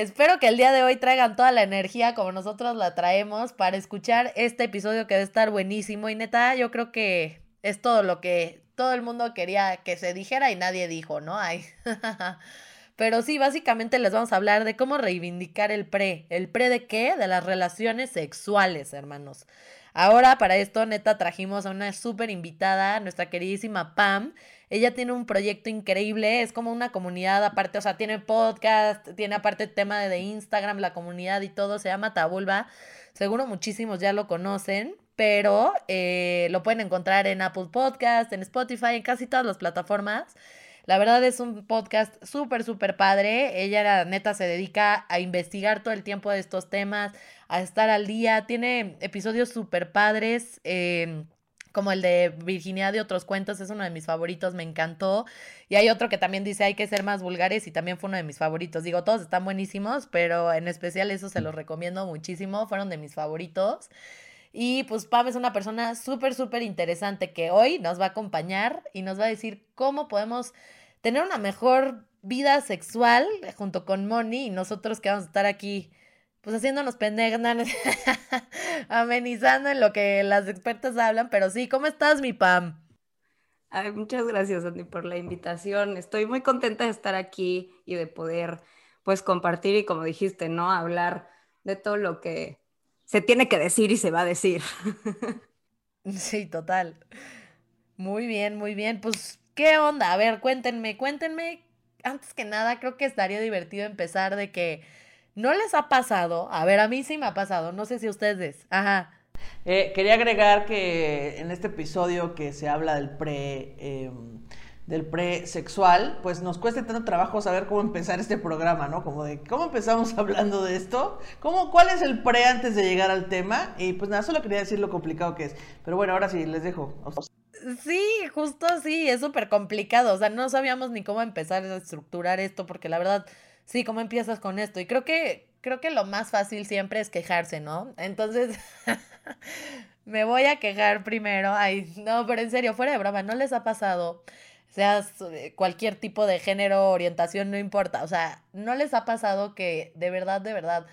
Espero que el día de hoy traigan toda la energía como nosotros la traemos para escuchar este episodio que debe estar buenísimo. Y neta, yo creo que es todo lo que todo el mundo quería que se dijera y nadie dijo, ¿no? Ay. Pero sí, básicamente les vamos a hablar de cómo reivindicar el pre. ¿El pre de qué? De las relaciones sexuales, hermanos. Ahora para esto, neta, trajimos a una súper invitada, nuestra queridísima Pam. Ella tiene un proyecto increíble, es como una comunidad aparte, o sea, tiene podcast, tiene aparte el tema de Instagram, la comunidad y todo, se llama Tabulba. Seguro muchísimos ya lo conocen, pero eh, lo pueden encontrar en Apple Podcast, en Spotify, en casi todas las plataformas. La verdad es un podcast súper, súper padre. Ella, neta, se dedica a investigar todo el tiempo de estos temas, a estar al día. Tiene episodios súper padres. Em, como el de Virginia de otros cuentos, es uno de mis favoritos, me encantó. Y hay otro que también dice hay que ser más vulgares y también fue uno de mis favoritos. Digo, todos están buenísimos, pero en especial eso se los recomiendo muchísimo, fueron de mis favoritos. Y pues Pam es una persona súper, súper interesante que hoy nos va a acompañar y nos va a decir cómo podemos tener una mejor vida sexual junto con Moni y nosotros que vamos a estar aquí pues haciéndonos pendejos, amenizando en lo que las expertas hablan, pero sí, ¿cómo estás, mi Pam? Ay, muchas gracias, Andy, por la invitación. Estoy muy contenta de estar aquí y de poder, pues, compartir y, como dijiste, ¿no? Hablar de todo lo que se tiene que decir y se va a decir. Sí, total. Muy bien, muy bien. Pues, ¿qué onda? A ver, cuéntenme, cuéntenme. Antes que nada, creo que estaría divertido empezar de que ¿No les ha pasado? A ver, a mí sí me ha pasado, no sé si ustedes. Ajá. Eh, quería agregar que en este episodio que se habla del pre... Em, del pre-sexual, pues nos cuesta tanto trabajo saber cómo empezar este programa, ¿no? Como de cómo empezamos hablando de esto, ¿Cómo, cuál es el pre antes de llegar al tema, y pues nada, solo quería decir lo complicado que es. Pero bueno, ahora sí, les dejo. Sí, justo así, es súper complicado, o sea, no sabíamos ni cómo empezar a estructurar esto, porque la verdad sí, ¿cómo empiezas con esto? Y creo que, creo que lo más fácil siempre es quejarse, ¿no? Entonces, me voy a quejar primero. Ay, no, pero en serio, fuera de broma, ¿no les ha pasado? Seas eh, cualquier tipo de género, orientación, no importa. O sea, ¿no les ha pasado que de verdad, de verdad,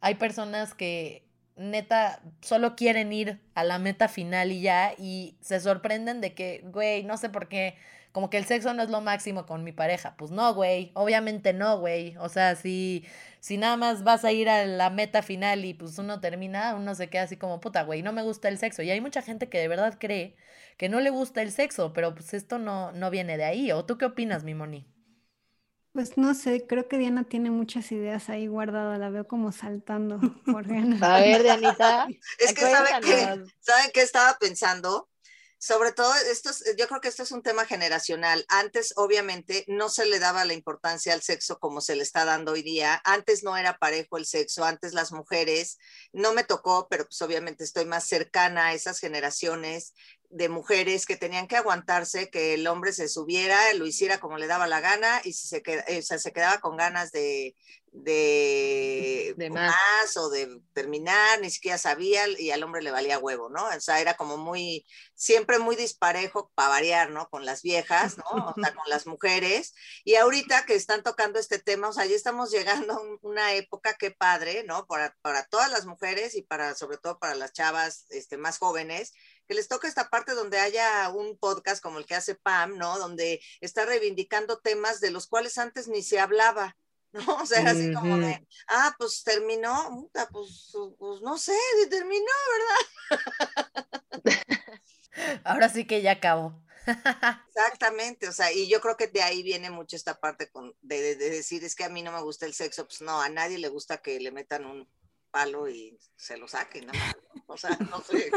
hay personas que neta solo quieren ir a la meta final y ya, y se sorprenden de que, güey, no sé por qué como que el sexo no es lo máximo con mi pareja. Pues no, güey, obviamente no, güey. O sea, si, si nada más vas a ir a la meta final y pues uno termina, uno se queda así como, puta, güey, no me gusta el sexo. Y hay mucha gente que de verdad cree que no le gusta el sexo, pero pues esto no, no viene de ahí. ¿O tú qué opinas, mi Moni? Pues no sé, creo que Diana tiene muchas ideas ahí guardadas, la veo como saltando por. A ver, Dianita. es que saben que, ¿saben qué estaba pensando? Sobre todo, esto yo creo que esto es un tema generacional. Antes, obviamente, no se le daba la importancia al sexo como se le está dando hoy día. Antes no era parejo el sexo, antes las mujeres, no me tocó, pero pues obviamente estoy más cercana a esas generaciones de mujeres que tenían que aguantarse que el hombre se subiera, lo hiciera como le daba la gana y si se, queda, se quedaba con ganas de, de, más. o de terminar, ni siquiera sabía y al hombre le valía huevo, ¿no? O sea, era como muy, siempre muy disparejo para variar, ¿no? Con las viejas, ¿no? O sea, con las mujeres. Y ahorita que están tocando este tema, o sea, ya estamos llegando a una época, qué padre, ¿no? Para, para todas las mujeres y para, sobre todo para las chavas este, más jóvenes, que les toca esta parte donde haya un podcast como el que hace Pam, ¿no? Donde está reivindicando temas de los cuales antes ni se hablaba. ¿No? O sea, así como de, ah, pues terminó, pues, pues no sé, terminó, ¿verdad? Ahora sí que ya acabó. Exactamente, o sea, y yo creo que de ahí viene mucho esta parte con, de, de, decir, es que a mí no me gusta el sexo, pues no, a nadie le gusta que le metan un palo y se lo saquen, ¿no? O sea, no sé.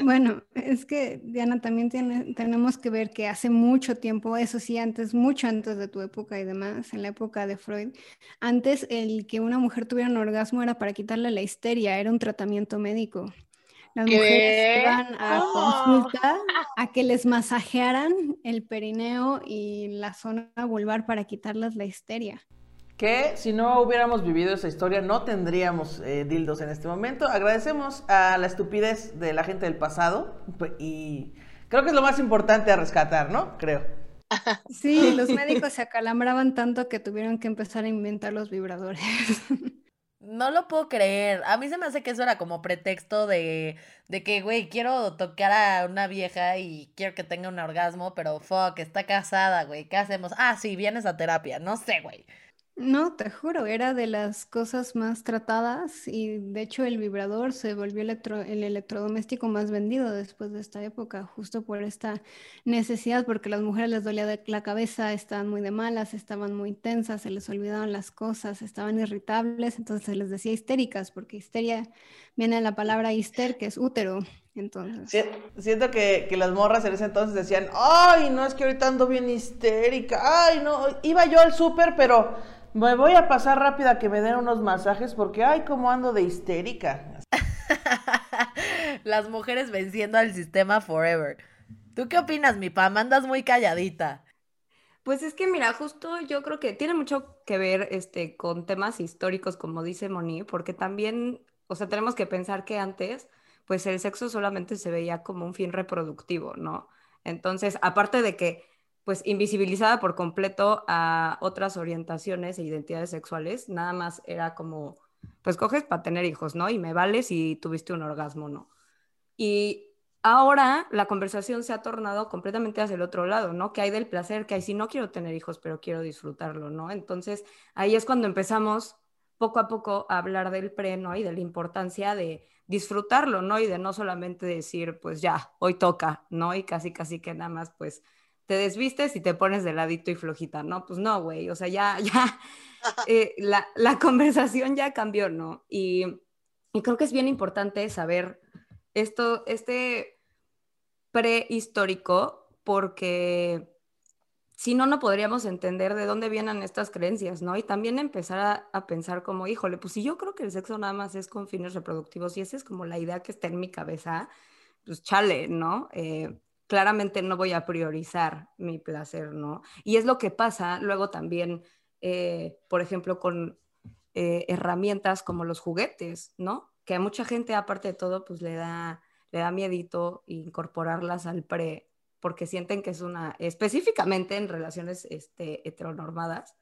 Bueno, es que Diana también tiene, tenemos que ver que hace mucho tiempo, eso sí, antes, mucho antes de tu época y demás, en la época de Freud, antes el que una mujer tuviera un orgasmo era para quitarle la histeria, era un tratamiento médico. Las mujeres iban a consulta a que les masajearan el perineo y la zona vulvar para quitarles la histeria que si no hubiéramos vivido esa historia no tendríamos eh, dildos en este momento. Agradecemos a la estupidez de la gente del pasado y Creo que es lo más importante a rescatar, ¿no? Creo. Sí, los médicos se acalambraban tanto que tuvieron que empezar a inventar los vibradores. No lo puedo creer. A mí se me hace que eso era como pretexto de, de que, güey, quiero tocar a una vieja y quiero que tenga un orgasmo, pero fuck, está casada, güey. ¿Qué hacemos? Ah, sí, vienes a terapia. No sé, güey. No, te juro, era de las cosas más tratadas y de hecho el vibrador se volvió el electrodoméstico más vendido después de esta época, justo por esta necesidad, porque a las mujeres les dolía la cabeza, estaban muy de malas, estaban muy tensas, se les olvidaban las cosas, estaban irritables, entonces se les decía histéricas, porque histeria viene de la palabra hister, que es útero. Entonces, Si- Siento que, que las morras en ese entonces decían, ay, no, es que ahorita ando bien histérica, ay, no, iba yo al súper, pero me voy a pasar rápido a que me den unos masajes porque, ay, cómo ando de histérica. Las mujeres venciendo al sistema forever. ¿Tú qué opinas, mi pam? Andas muy calladita. Pues es que mira, justo yo creo que tiene mucho que ver este, con temas históricos, como dice Moni, porque también, o sea, tenemos que pensar que antes, pues el sexo solamente se veía como un fin reproductivo, ¿no? Entonces, aparte de que, pues invisibilizada por completo a otras orientaciones e identidades sexuales, nada más era como, pues coges para tener hijos, ¿no? Y me vale si tuviste un orgasmo, ¿no? Y ahora la conversación se ha tornado completamente hacia el otro lado, ¿no? Que hay del placer, que hay si no quiero tener hijos, pero quiero disfrutarlo, ¿no? Entonces ahí es cuando empezamos poco a poco a hablar del pre, ¿no? Y de la importancia de disfrutarlo, ¿no? Y de no solamente decir, pues ya, hoy toca, ¿no? Y casi, casi que nada más, pues te desvistes y te pones de ladito y flojita, ¿no? Pues no, güey, o sea, ya, ya, eh, la, la conversación ya cambió, ¿no? Y, y creo que es bien importante saber esto, este prehistórico, porque si no, no podríamos entender de dónde vienen estas creencias, ¿no? Y también empezar a, a, pensar como, híjole, pues si yo creo que el sexo nada más es con fines reproductivos y esa es como la idea que está en mi cabeza, pues chale, ¿no? Eh, claramente no voy a priorizar mi placer, ¿no? Y es lo que pasa luego también, eh, por ejemplo, con eh, herramientas como los juguetes, ¿no? Que a mucha gente, aparte de todo, pues le da le da miedito incorporarlas al pre, porque sienten que es una, específicamente en relaciones este, heteronormadas,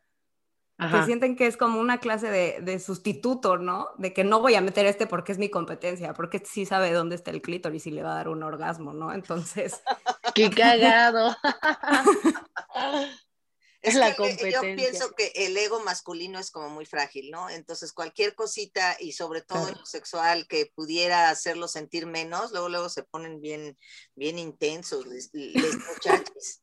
Ajá. que sienten que es como una clase de, de, sustituto, ¿no? De que no voy a meter este porque es mi competencia, porque sí sabe dónde está el clítoris y le va a dar un orgasmo, ¿no? Entonces... ¡Qué cagado! Es la competencia. Yo pienso que el ego masculino es como muy frágil, ¿no? Entonces cualquier cosita y sobre todo claro. en lo sexual que pudiera hacerlo sentir menos, luego luego se ponen bien, bien intensos les, les muchachos.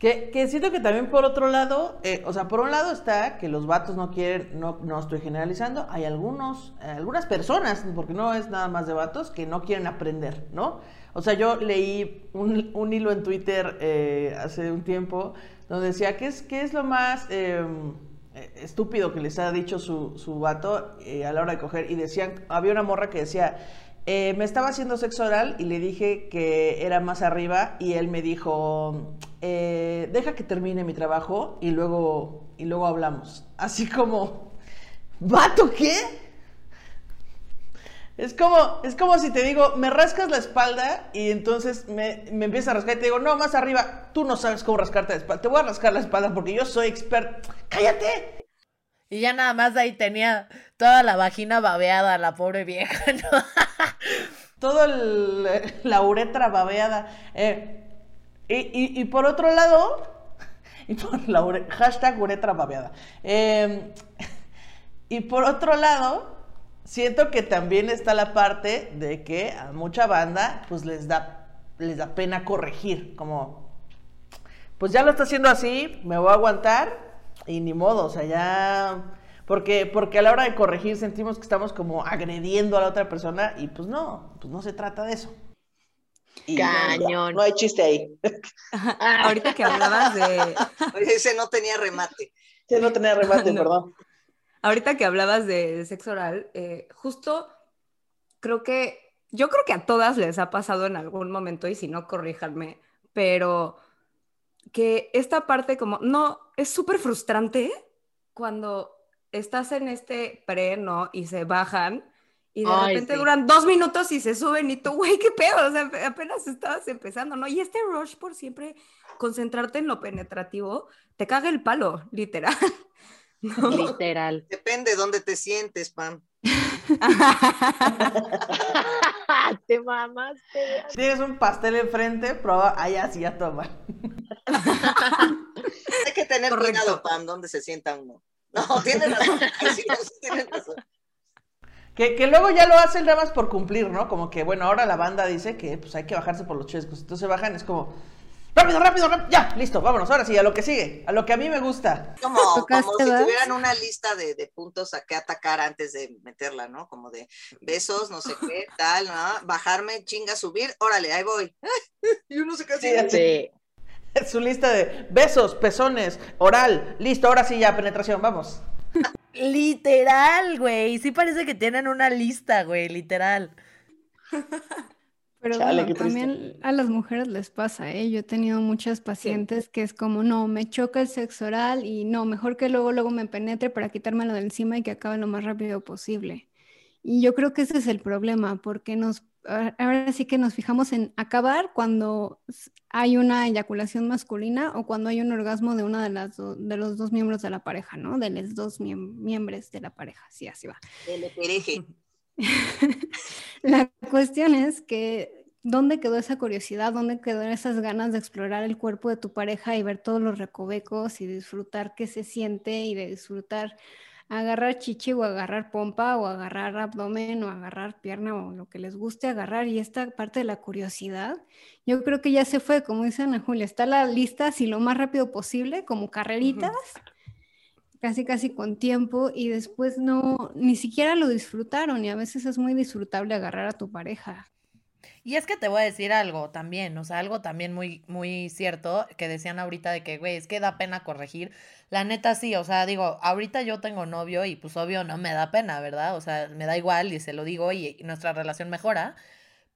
Que, siento que también por otro lado, eh, o sea, por un lado está que los vatos no quieren, no, no estoy generalizando, hay algunos, eh, algunas personas, porque no es nada más de vatos, que no quieren aprender, ¿no? O sea, yo leí un, hilo en Twitter eh, hace un tiempo donde decía, ¿qué es, qué es lo más eh, estúpido que les ha dicho su, su vato a la hora de coger? Y decían, había una morra que decía, eh, me estaba haciendo sexo oral y le dije que era más arriba y él me dijo, eh, deja que termine mi trabajo y luego, y luego hablamos. Así como, ¿vato qué? Es como, es como si te digo, me rascas la espalda y entonces me, me empiezas a rascar y te digo, no, más arriba, tú no sabes cómo rascarte la espalda, te voy a rascar la espalda porque yo soy experto. ¡Cállate! Y ya nada más ahí tenía toda la vagina babeada, la pobre vieja, ¿no? Todo la uretra babeada. Eh, y, y, por otro lado, y por la ure, hashtag uretra babeada. Eh, y por otro lado, siento que también está la parte de que a mucha banda pues les da, les da pena corregir, como pues ya lo está haciendo así, me voy a aguantar y ni modo, o sea, ya porque porque a la hora de corregir sentimos que estamos como agrediendo a la otra persona y pues no, pues no se trata de eso. Y Cañón. No, no, hay chiste ahí. Ahorita que hablabas de ese no tenía remate. Ese no tenía remate, no. perdón. Ahorita que hablabas de sexo oral, eh, justo creo que, yo creo que a todas les ha pasado en algún momento, y si no, corríjanme, pero que esta parte como, no, es súper frustrante cuando estás en este pre, ¿no? Y se bajan Y de Ay, repente sí. duran dos minutos y se suben y tú, güey, qué pedo, o sea, apenas estabas empezando, ¿no? Y este rush por siempre concentrarte en lo penetrativo, te caga el palo, literal. ¿no? Literal. Depende de dónde te sientes, Pam. Te mamaste. Tienes un pastel enfrente, prueba, allá sí ya toma. Hay que tener Correcto. cuidado, Pam, dónde se sienta uno. No, tienes razón. Sí, sí, tienes razón. Que, que luego ya lo hacen nada más por cumplir, ¿no? Como que, bueno, ahora la banda dice que pues hay que bajarse por los chescos. Entonces bajan, es como, rápido, rápido, rápido, ya, listo, vámonos, ahora sí, a lo que sigue, a lo que a mí me gusta. Como, como ¿Tocaste, si tuvieran una lista de, de puntos a qué atacar antes de meterla, ¿no? Como de besos, no sé qué, tal, ¿no? Bajarme, chinga, subir, órale, ahí voy. Y uno se casi. Sí. Es su lista de besos, pezones, oral, listo, ahora sí ya, penetración, vamos. Literal, güey. Sí parece que tienen una lista, güey, literal. Pero Chale, bueno, también a las mujeres les pasa, ¿eh? Yo he tenido muchas pacientes que es como, no, me choca el sexo oral y no, mejor que luego, luego me penetre para quitármelo de encima y que acabe lo más rápido posible. Y yo creo que ese es el problema, porque nos, a- ahora sí que nos fijamos en acabar cuando hay una eyaculación masculina o cuando hay un orgasmo de una de las de los dos miembros de la pareja, ¿no? De los dos miem- miembros de la pareja, sí, así va. El pereje. La cuestión es que, ¿dónde quedó esa curiosidad? ¿Dónde quedó esas ganas de explorar el cuerpo de tu pareja y ver todos los recovecos y disfrutar qué se siente y de disfrutar agarrar chichi o agarrar pompa o agarrar abdomen o agarrar pierna o lo que les guste agarrar? Y esta parte de la curiosidad, yo creo que ya se fue, como dice Ana Julia, está la lista así lo más rápido posible, como carreritas casi casi con tiempo y después no, ni siquiera lo disfrutaron y a veces es muy disfrutable agarrar a tu pareja. Y es que te voy a decir algo también, o sea, algo también muy, muy cierto que decían ahorita de que, güey, es que da pena corregir. La neta sí, o sea, digo, ahorita yo tengo novio y pues obvio no me da pena, ¿verdad? O sea, me da igual y se lo digo y nuestra relación mejora.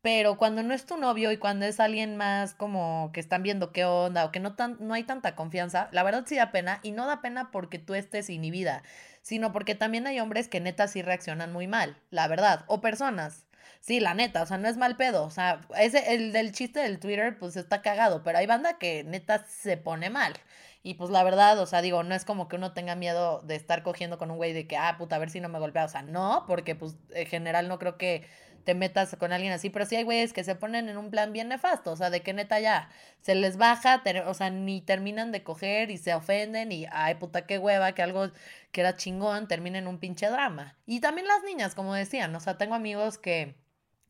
Pero cuando no es tu novio y cuando es alguien más como que están viendo qué onda o que no, tan, no hay tanta confianza, la verdad sí da pena y no da pena porque tú estés inhibida, sino porque también hay hombres que neta sí reaccionan muy mal, la verdad, o personas. Sí, la neta, o sea, no es mal pedo, o sea, ese, el del chiste del Twitter, pues está cagado, pero hay banda que neta se pone mal. Y pues la verdad, o sea, digo, no es como que uno tenga miedo de estar cogiendo con un güey de que, ah, puta, a ver si no me golpea, o sea, no, porque pues en general no creo que te metas con alguien así, pero sí hay güeyes que se ponen en un plan bien nefasto, o sea, de que neta ya se les baja, o sea, ni terminan de coger y se ofenden y, ay, puta, qué hueva, que algo que era chingón termina en un pinche drama. Y también las niñas, como decían, o sea, tengo amigos que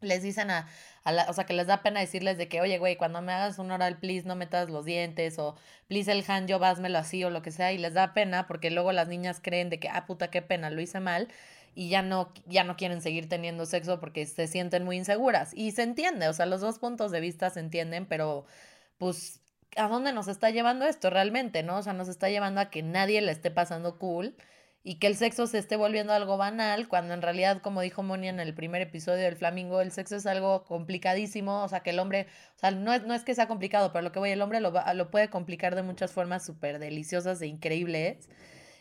les dicen a, la, o sea, que les da pena decirles de que, oye, güey, cuando me hagas un oral, please, no metas los dientes, o please el hand job, házmelo así, o lo que sea, y les da pena porque luego las niñas creen de que, ah, puta, qué pena, lo hice mal, y ya no, ya no quieren seguir teniendo sexo porque se sienten muy inseguras. Y se entiende, o sea, los dos puntos de vista se entienden, pero pues, ¿a dónde nos está llevando esto realmente, no? O sea, nos está llevando a que nadie le esté pasando cool y que el sexo se esté volviendo algo banal, cuando en realidad, como dijo Moni en el primer episodio del Flamingo, el sexo es algo complicadísimo, o sea, que el hombre, o sea, no es, no es que sea complicado, pero lo que voy, el hombre lo, lo puede complicar de muchas formas súper deliciosas e increíbles.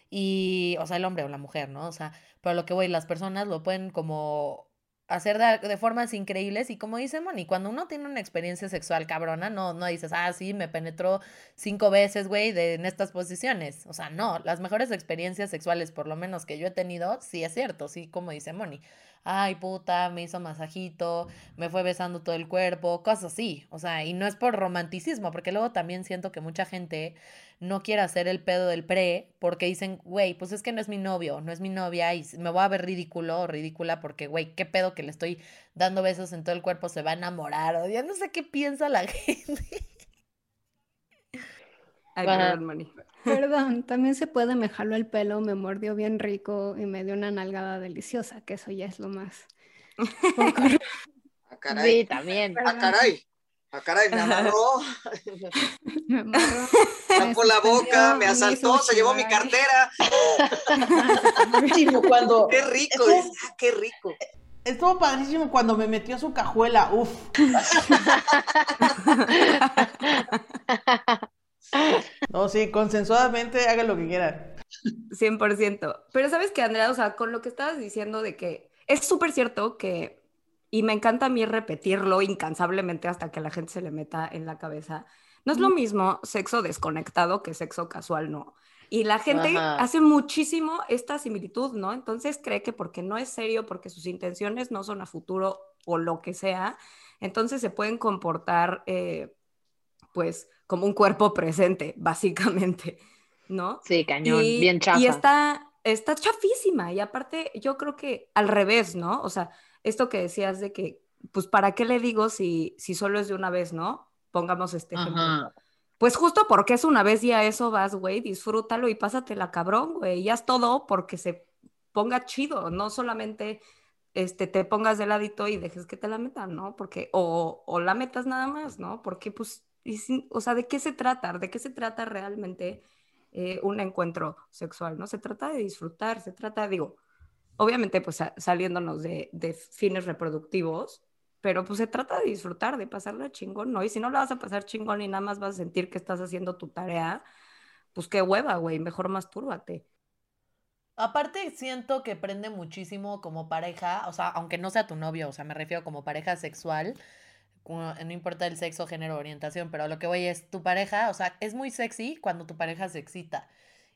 Y, o sea, el hombre o la mujer, ¿no? O sea, pero lo que voy, las personas lo pueden como hacer de, de formas increíbles y como dice Moni, cuando uno tiene una experiencia sexual cabrona, no, no dices, ah, sí, me penetró cinco veces, güey, en estas posiciones. O sea, no, las mejores experiencias sexuales, por lo menos que yo he tenido, sí es cierto, sí, como dice Moni. Ay, puta, me hizo masajito, me fue besando todo el cuerpo, cosas así. O sea, y no es por romanticismo, porque luego también siento que mucha gente no quiere hacer el pedo del pre porque dicen, güey, pues es que no es mi novio, no es mi novia y me voy a ver ridículo o ridícula porque, güey, qué pedo que le estoy dando besos en todo el cuerpo, se va a enamorar o ya no sé qué piensa la gente. Ay, perdón, Moni. Perdón, también se puede, me jaló el pelo, me mordió bien rico y me dio una nalgada deliciosa, que eso ya es lo más. poco Ah, caray. Sí, también. Ah, caray. Ah, caray, me amarró, Me amarró, tapó la boca, me asaltó, se llevó mi cartera. Cuando. Qué rico, Esto- ah, qué rico. Estuvo padrísimo cuando me metió su cajuela, uf. No, sí, consensuadamente hagan lo que quieran. 100%. Pero sabes que, Andrea, o sea, con lo que estabas diciendo de que es súper cierto que, y me encanta a mí repetirlo incansablemente hasta que la gente se le meta en la cabeza, no es lo mismo sexo desconectado que sexo casual, no. Y la gente Ajá. hace muchísimo esta similitud, ¿no? Entonces cree que porque no es serio, porque sus intenciones no son a futuro o lo que sea, entonces se pueden comportar, eh, pues, como un cuerpo presente, básicamente, ¿no? Sí, cañón, Y, bien chafa. y está, está chafísima. Y aparte, yo creo que al revés, ¿no? O sea, esto que decías de que, pues, ¿para qué le digo si, si solo es de una vez, ¿no? Pongamos este ejemplo. Ajá. Pues justo porque es una vez y a eso vas, güey, disfrútalo y pásatela cabrón, güey. Y haz todo porque se ponga chido, no solamente este, te pongas de ladito y dejes que te la metan, ¿no? Porque, o, o la metas nada más, ¿no? Porque, pues, sin- o sea, ¿de qué se trata? ¿De qué se trata realmente eh, un encuentro sexual, ¿no? Se trata de disfrutar, se trata, digo, obviamente, pues, sa- saliéndonos de, fines reproductivos, pero pues se trata de disfrutar, de pasarla chingón, ¿no? Y si no la vas a pasar chingón y nada más vas a sentir que estás haciendo tu tarea, pues qué hueva, güey, mejor mastúrbate. Aparte, siento que prende muchísimo como pareja, o sea, aunque no sea tu novio, o sea, me refiero como pareja sexual, no importa el sexo, género, orientación, pero lo que voy es tu pareja, o sea, es muy sexy cuando tu pareja se excita.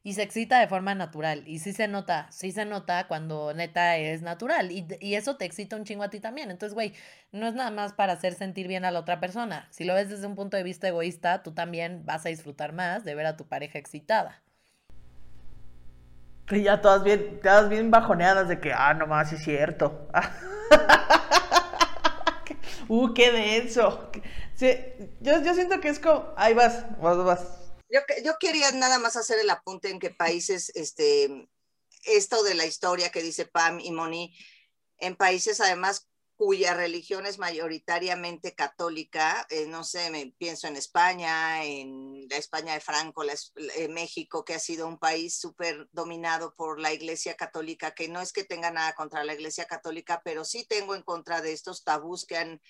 Y se excita de forma natural. Y sí se nota, sí se nota cuando neta es natural. Y, y eso te excita un chingo a ti también. Entonces, güey, no es nada más para hacer sentir bien a la otra persona. Si lo ves desde un punto de vista egoísta, tú también vas a disfrutar más de ver a tu pareja excitada. Y ya todas bien, todas bien bajoneadas de que, ah, no más, sí es cierto. uh, qué denso. Sí, yo, yo siento que es como, ahí vas, vas, vas. Yo, yo quería nada más hacer el apunte en que países, este, esto de la historia que dice Pam y Moni, en países además cuya religión es mayoritariamente católica, eh, no sé, me pienso en España, en la España de Franco, la eh, México, que ha sido un país súper dominado por la Iglesia Católica, que no es que tenga nada contra la Iglesia Católica, pero sí tengo en contra de estos tabús que han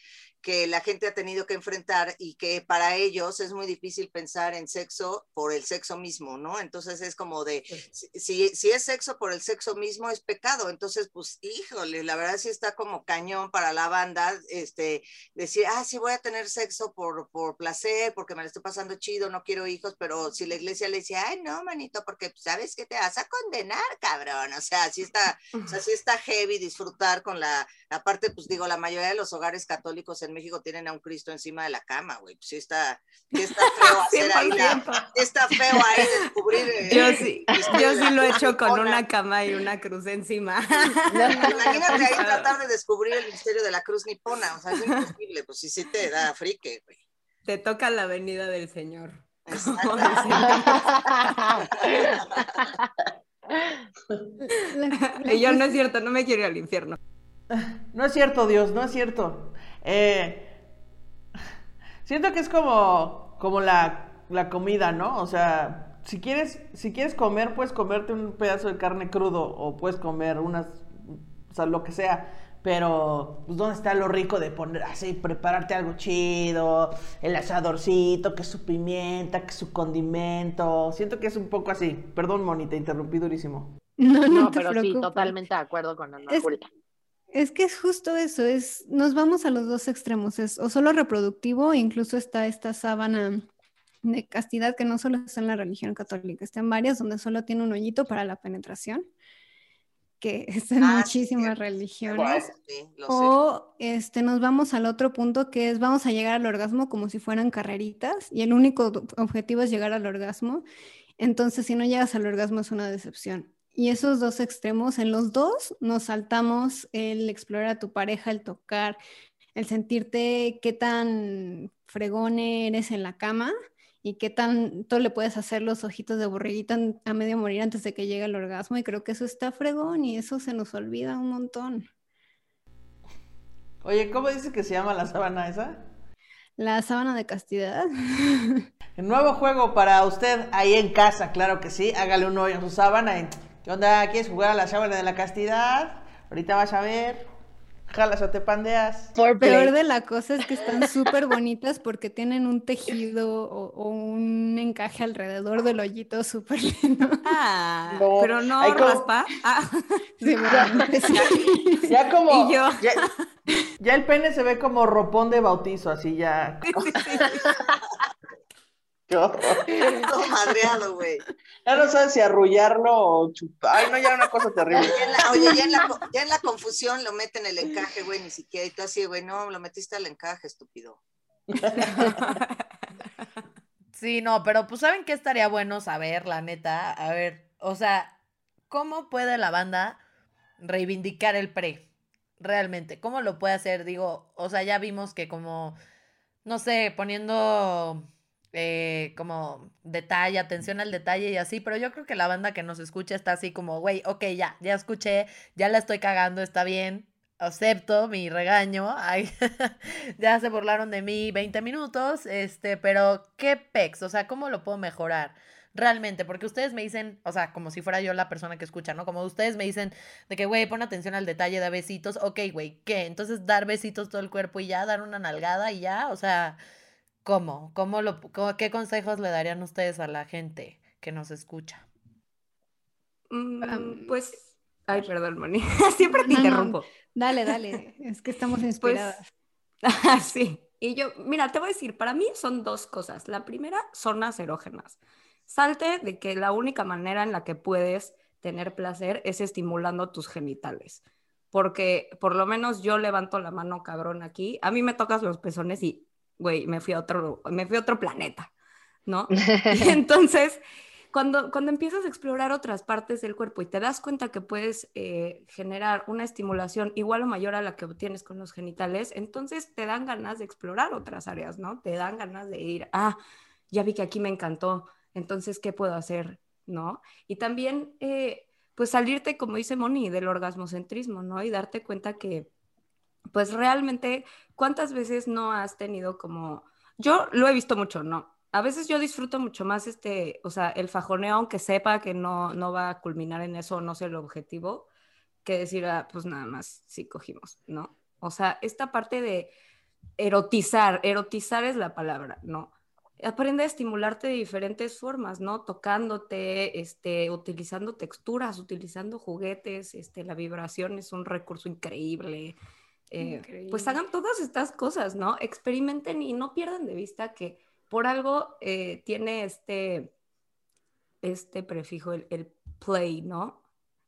que la gente ha tenido que enfrentar y que para ellos es muy difícil pensar en sexo por el sexo mismo, ¿no? Entonces es como de, si, si, es sexo por el sexo mismo es pecado, entonces pues híjole, la verdad sí está como cañón para la banda, este, decir, ah, sí voy a tener sexo por, por placer, porque me lo estoy pasando chido, no quiero hijos, pero si la iglesia le dice, ay, no, manito, porque sabes que te vas a condenar, cabrón, o sea, sí está, o sea, sí está heavy disfrutar con la, aparte, pues digo, la mayoría de los hogares católicos en México tienen a un Cristo encima de la cama, güey, pues sí está, sí está feo hacer ahí la, 100%. sí está feo ahí descubrir. eh, Yo sí, misterio yo sí lo he hecho con una cama y una cruz encima. Imagínate ahí tratar de descubrir el misterio de la cruz nipona, o sea, es imposible, pues sí, sí te da frique, güey. Te toca la venida del Señor. Y yo no es cierto, no me quiero ir al infierno. No es cierto, Dios, no es cierto. Eh, siento que es como, como la, la comida, ¿no? O sea, si quieres, si quieres comer, puedes comerte un pedazo de carne crudo o puedes comer unas, o sea, lo que sea. Pero, pues, ¿dónde está lo rico de poner así, prepararte algo chido? El asadorcito, que su pimienta, que su condimento. Siento que es un poco así. Perdón, Moni, te interrumpí durísimo. No, no, No, te pero sí, totalmente de acuerdo con Ana Es- Julia. Es que es justo eso, es, nos vamos a los dos extremos, es o solo reproductivo, incluso está esta sábana de castidad que no solo está en la religión católica, está en varias donde solo tiene un hoyito para la penetración, que está en Ah, sí, muchísimas cierto. religiones. Sí, lo sé. O este, nos vamos al otro punto que es vamos a llegar al orgasmo como si fueran carreritas y el único objetivo es llegar al orgasmo. Entonces, si no llegas al orgasmo es una decepción. Y esos dos extremos, en los dos nos saltamos el explorar a tu pareja, el tocar, el sentirte qué tan fregón eres en la cama y qué tanto le puedes hacer los ojitos de borreguita a medio morir antes de que llegue el orgasmo. Y creo que eso está fregón y eso se nos olvida un montón. Oye, ¿cómo dices que se llama la sábana esa? La sábana de castidad. El nuevo juego para usted ahí en casa, claro que sí. Hágale un hoyo a su sábana. y, ¿Qué onda? ¿Quieres jugar a la sábana de la castidad? Ahorita vas a ver. Jalas o te pandeas. Por peor de la cosa es que están súper bonitas porque tienen un tejido o, o un encaje alrededor del hoyito súper lindo. Ah, No, pero no hay como- raspa. Ah, Seguramente sí. Ya como. Y yo. Ya, ya el pene se ve como ropón de bautizo, así ya. Qué horror. Todo madreado, güey. Ya no sabes si arrullarlo o chupar. Ay, no, ya una cosa terrible. Ya en la- oye, ya en, la, ya en la confusión lo meten el encaje, güey, ni siquiera. Y tú así, güey, no, lo metiste al encaje, estúpido. Sí, no, pero pues saben que estaría bueno saber, la neta. A ver, o sea, ¿cómo puede la banda reivindicar el pre? Realmente, ¿cómo lo puede hacer? Digo, o sea, ya vimos que como, no sé, poniendo eh, como detalle, atención al detalle y así, pero yo creo que la banda que nos escucha está así como, güey, ok, ya, ya escuché, ya la estoy cagando, está bien, acepto mi regaño, ay, ya se burlaron de mí 20 minutos, este, pero ¿qué pex? O sea, ¿cómo lo puedo mejorar? Realmente, porque ustedes me dicen, o sea, como si fuera yo la persona que escucha, ¿no? Como ustedes me dicen de que, güey, pon atención al detalle, da besitos, ok, güey, ¿qué? Entonces dar besitos todo el cuerpo y ya, dar una nalgada y ya, o sea, ¿cómo? ¿Cómo lo, cómo- qué consejos le darían ustedes a la gente que nos escucha? Mm, pues, ay, perdón, Moni. Siempre te No, no. interrumpo. Dale, dale. Es que estamos Pues, inspiradas. ah, sí. Y yo, mira, te voy a decir, para mí son dos cosas. La primera, zonas erógenas. Salte de que la única manera en la que puedes tener placer es estimulando tus genitales. Porque por lo menos yo levanto la mano cabrón aquí. A mí me tocas los pezones y, güey, me fui a otro, me fui a otro planeta, ¿no? Y entonces, cuando, cuando empiezas a explorar otras partes del cuerpo y te das cuenta que puedes eh, generar una estimulación igual o mayor a la que obtienes con los genitales, entonces te dan ganas de explorar otras áreas, ¿no? Te dan ganas de ir, ah, ya vi que aquí me encantó, entonces, ¿qué puedo hacer? ¿No? Y también, eh, pues salirte, como dice Moni, del orgasmocentrismo, ¿no? Y darte cuenta que, pues realmente, ¿cuántas veces no has tenido como... Yo lo he visto mucho, ¿no? A veces yo disfruto mucho más este, o sea, el fajoneo, aunque sepa que no, no va a culminar en eso, no sé el objetivo, que decir, ah, pues nada más, sí cogimos, ¿no? O sea, esta parte de erotizar, erotizar es la palabra, ¿no? Aprende a estimularte de diferentes formas, ¿no? Tocándote, este, utilizando texturas, utilizando juguetes, este, la vibración es un recurso increíble. Eh, pues hagan todas estas cosas, ¿no? Experimenten y no pierdan de vista que por algo eh, tiene este, este prefijo, el, el play, ¿no?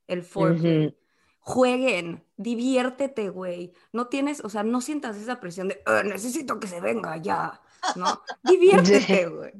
El foreplay. Ujú. Jueguen, diviértete, güey. No tienes, o sea, no sientas esa presión de "Ah, necesito que se venga ya, ¿no? Diviértete, güey.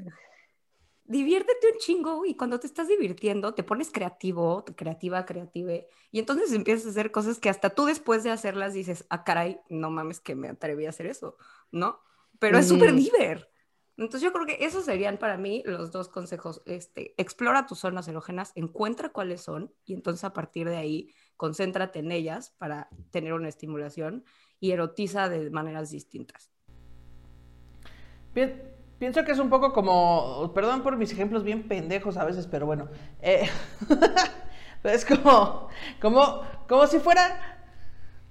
Diviértete un chingo y cuando te estás divirtiendo te pones creativo, creativa, creative, y entonces empiezas a hacer cosas que hasta tú después de hacerlas dices, ah, caray, no mames que me atreví a hacer eso, ¿no? Pero es súper diver. Entonces yo creo que esos serían para mí los dos consejos. Este, explora tus zonas erógenas, encuentra cuáles son y entonces a partir de ahí concéntrate en ellas para tener una estimulación y erotiza de maneras distintas. Pi- pienso que es un poco como, perdón por mis ejemplos bien pendejos a veces, pero bueno, eh, es como, como, como si fuera,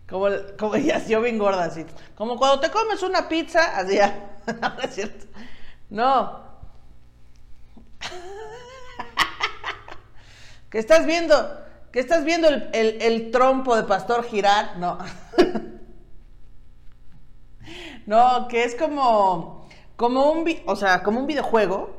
como, como ya yo bien gorda así, como cuando te comes una pizza, así ya, no es cierto, no, que estás viendo, que estás viendo el- el trompo de Pastor girar, no. No, que es como, como un, o sea, como un videojuego,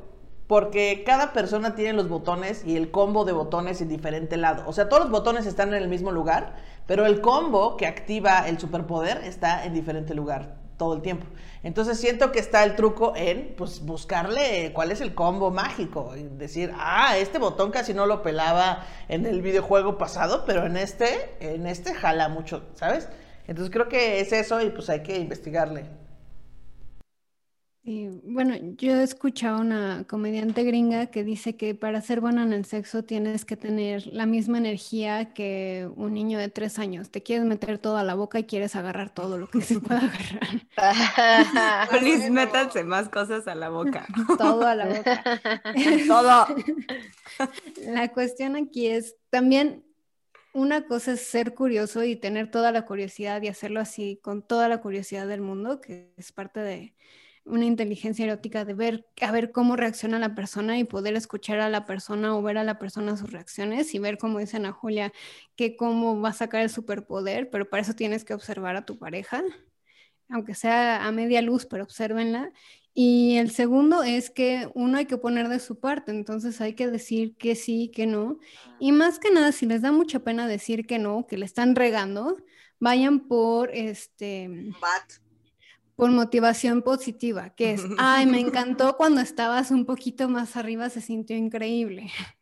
porque cada persona tiene los botones y el combo de botones en diferente lado. O sea, todos los botones están en el mismo lugar, pero el combo que activa el superpoder está en diferente lugar todo el tiempo. Entonces siento que está el truco en, pues, buscarle cuál es el combo mágico. Y decir, ah, este botón casi no lo pelaba en el videojuego pasado, pero en este, en este jala mucho, ¿sabes? Entonces creo que es eso y pues hay que investigarle. Sí, bueno, yo he escuchado a una comediante gringa que dice que para ser buena en el sexo tienes que tener la misma energía que un niño de tres años. Te quieres meter todo a la boca y quieres agarrar todo lo que se pueda agarrar. Please, bueno. métanse más cosas a la boca. Todo a la boca. Todo. La cuestión aquí es también una cosa es ser curioso y tener toda la curiosidad y hacerlo así con toda la curiosidad del mundo, que es parte de una inteligencia erótica de ver a ver cómo reacciona la persona y poder escuchar a la persona o ver a la persona sus reacciones y ver cómo dicen a Julia que cómo va a sacar el superpoder, pero para eso tienes que observar a tu pareja, aunque sea a media luz, pero obsérvenla. Y el segundo es que uno hay que poner de su parte, entonces hay que decir que sí, que no. Y más que nada, si les da mucha pena decir que no, que le están regando, vayan por este por motivación positiva, que es, ay, me encantó cuando estabas un poquito más arriba, se sintió increíble.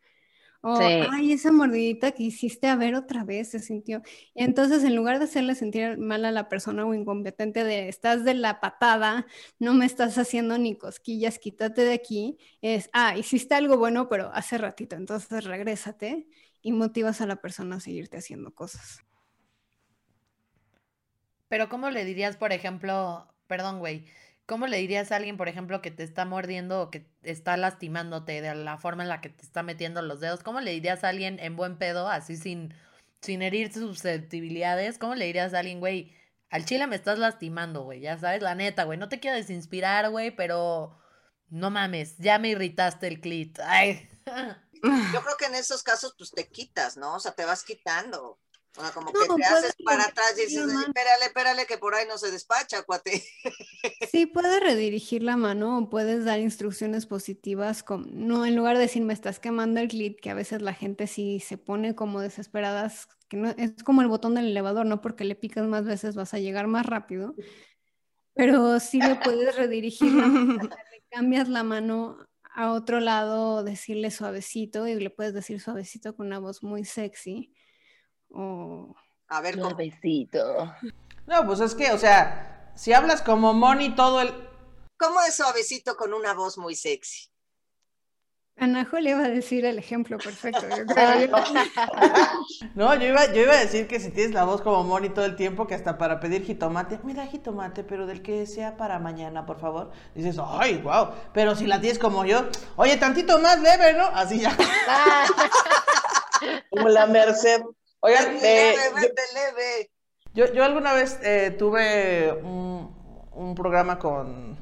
O, ay, esa mordidita que hiciste a ver otra vez se sintió. Y entonces, en lugar de hacerle sentir mal a la persona o incompetente de estás de la patada, no me estás haciendo ni cosquillas, quítate de aquí, es, ah, hiciste algo bueno, pero hace ratito, entonces regrésate y motivas a la persona a seguirte haciendo cosas. Pero, ¿cómo le dirías, por ejemplo, perdón, güey, ¿Cómo le dirías a alguien, por ejemplo, que te está mordiendo o que está lastimándote de la forma en la que te está metiendo los dedos? ¿Cómo le dirías a alguien en buen pedo, así sin, sin herir sus susceptibilidades? ¿Cómo le dirías a alguien, güey, al chile me estás lastimando, güey? Ya sabes, la neta, güey, no te quiero desinspirar, güey, pero no mames, ya me irritaste el clit. Ay. Yo creo que en esos casos, pues te quitas, ¿no? O sea, te vas quitando. O sea, como que te haces para atrás y dices, espérale, espérale, que por ahí no se despacha, cuate. Sí, puedes redirigir la mano o puedes dar instrucciones positivas, como, no, en lugar de decir me estás quemando el clip, que a veces la gente sí se pone como desesperadas, que no, es como el botón del elevador, no porque le picas más veces vas a llegar más rápido, pero sí le puedes redirigir, le cambias la mano a otro lado, decirle suavecito y le puedes decir suavecito con una voz muy sexy a ver, ¿cómo? Suavecito. No, pues es que, o sea, si hablas como Moni todo el... ¿Cómo es suavecito con una voz muy sexy? Anajo le iba a decir el ejemplo perfecto. no, yo iba, yo iba a decir que si tienes la voz como Moni todo el tiempo, que hasta para pedir jitomate, mira jitomate, pero del que sea para mañana, por favor. Dices, ay, wow. Pero si la tienes como yo, oye, tantito más leve, ¿no? Así ya. como la Merced. Oigan, eh, yo, yo, alguna vez eh, tuve un, programa con